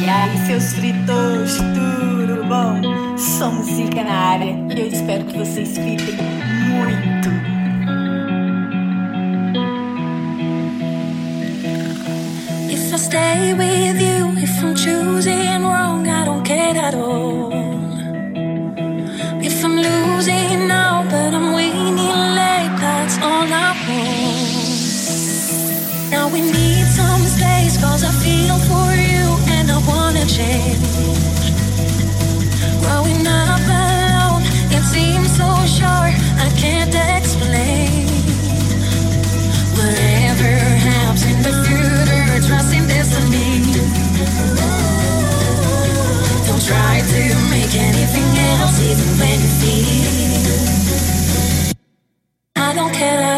E aí, seus fritos, tudo bom? Somos Zica na área e eu espero que vocês fiquem muito. If I stay with you, if I'm choosing wrong, I don't care at all. Growing up alone, it seems so sure I can't explain. Whatever happens in the future, in destiny. Don't try to make anything else, even when you feel. I don't care.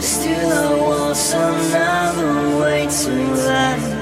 But still I want other way to life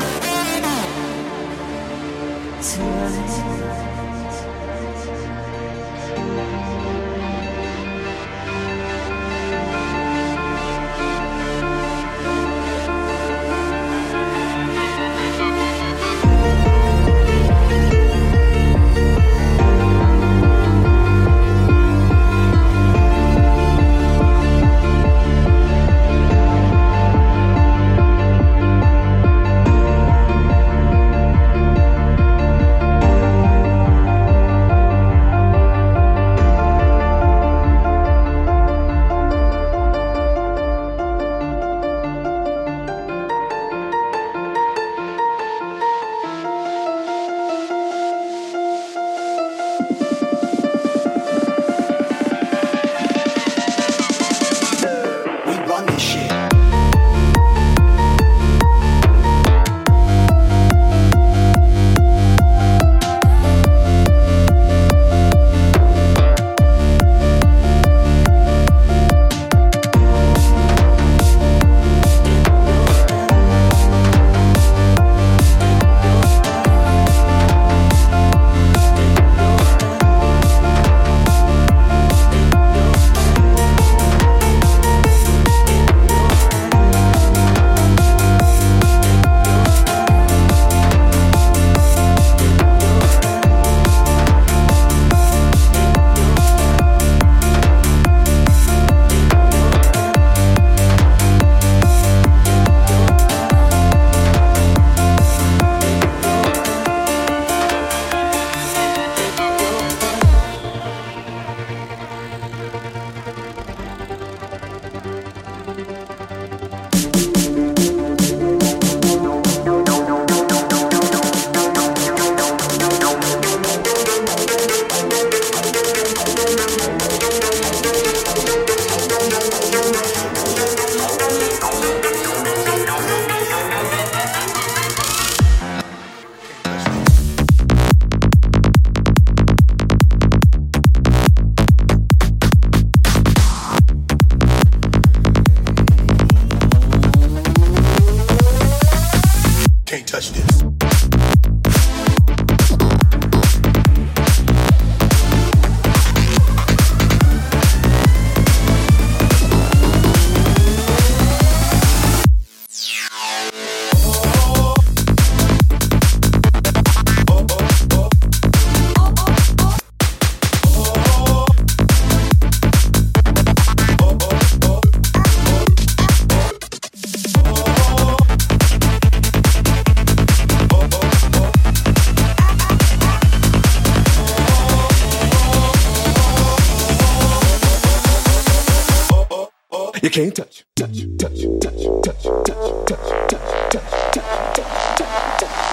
You can't touch, touch, touch, touch, touch, touch, touch, touch, touch,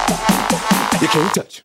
touch. You can't touch.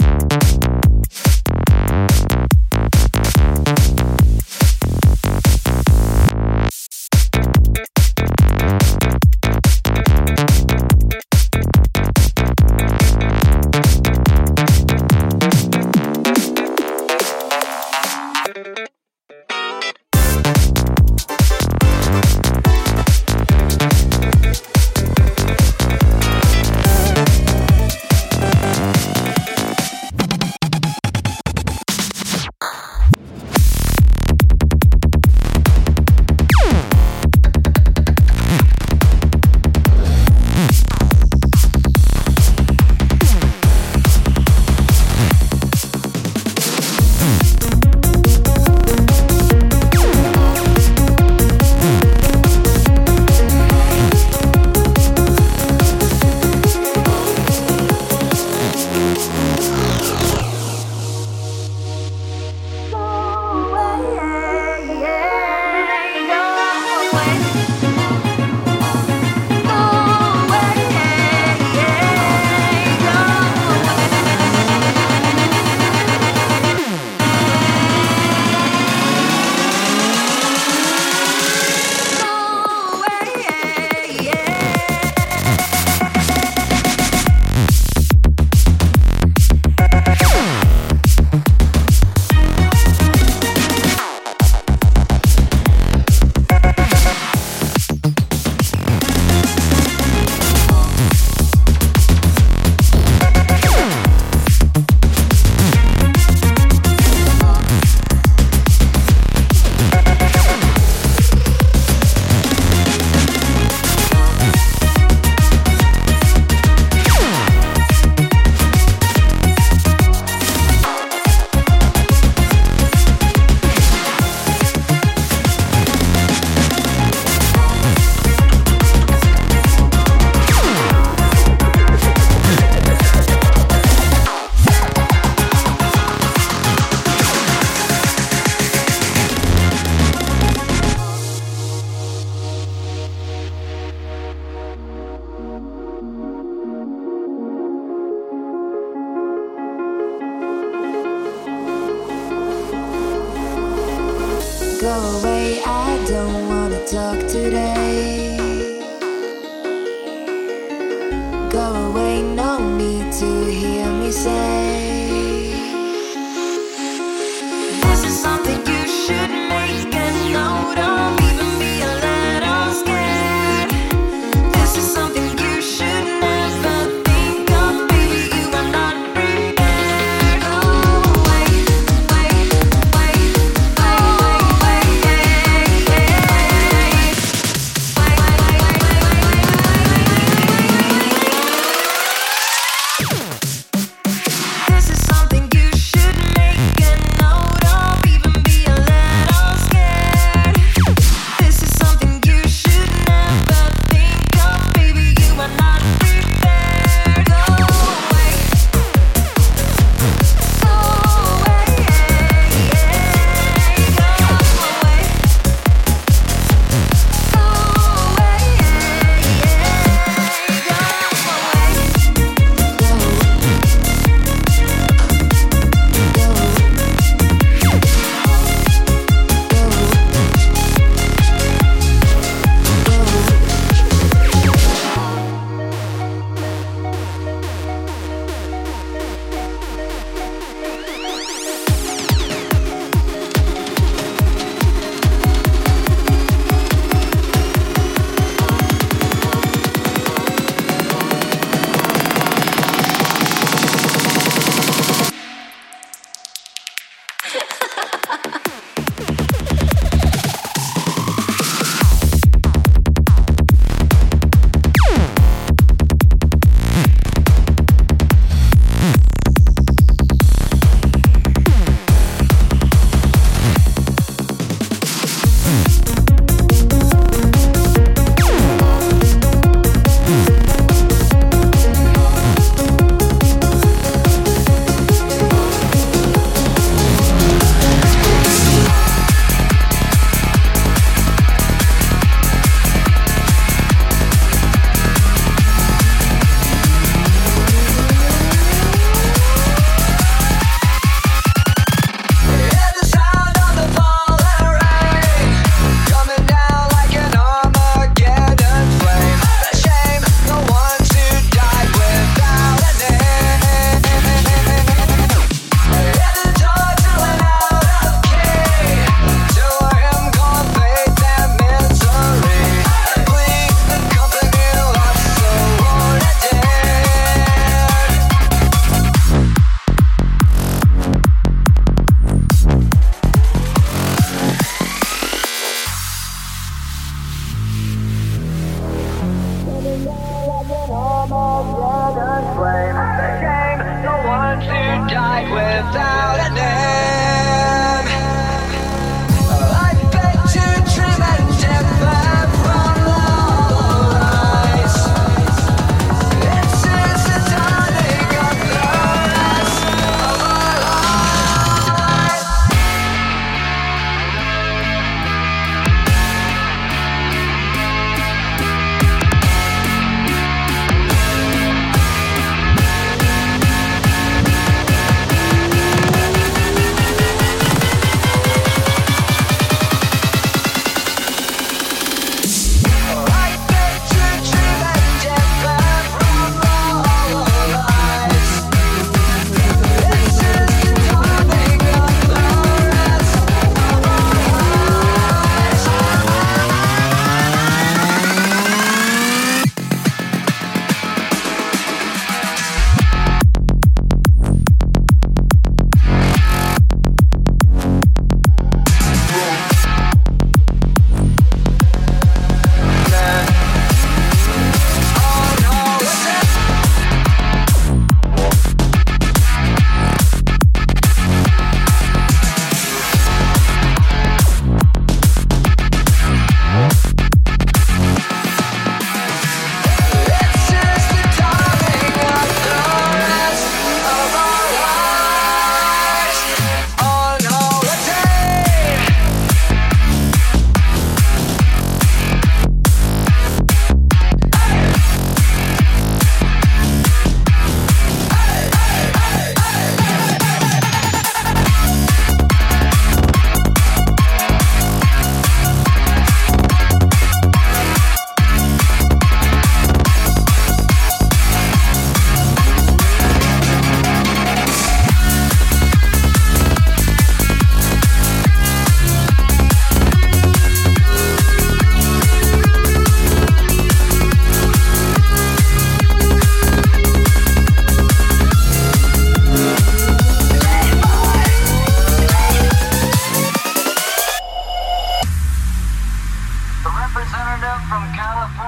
I don't wanna talk today.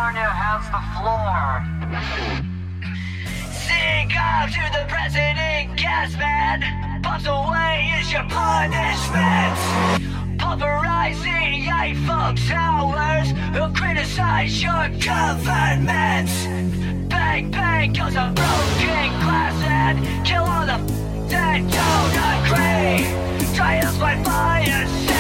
California has the floor. Sing up to the president, gas man. Puffs away is your punishment. Pulverizing Eiffel Towers who criticize your government. Bang bang goes a broken glass and kill all the that don't agree. Trials by fire.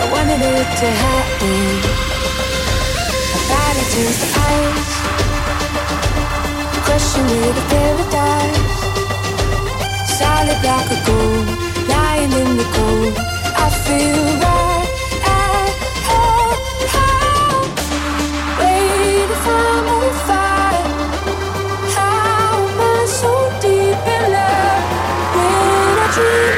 I wanted it to happen. My body to ice, crushing with a paradise, solid like a gold, lying in the cold. I feel right. at home, waiting for fire. How am I so deep in love when I dream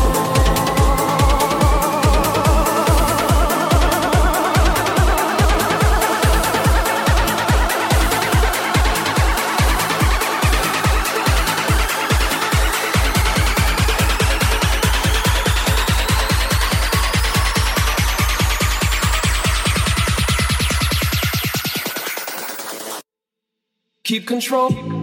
Keep control.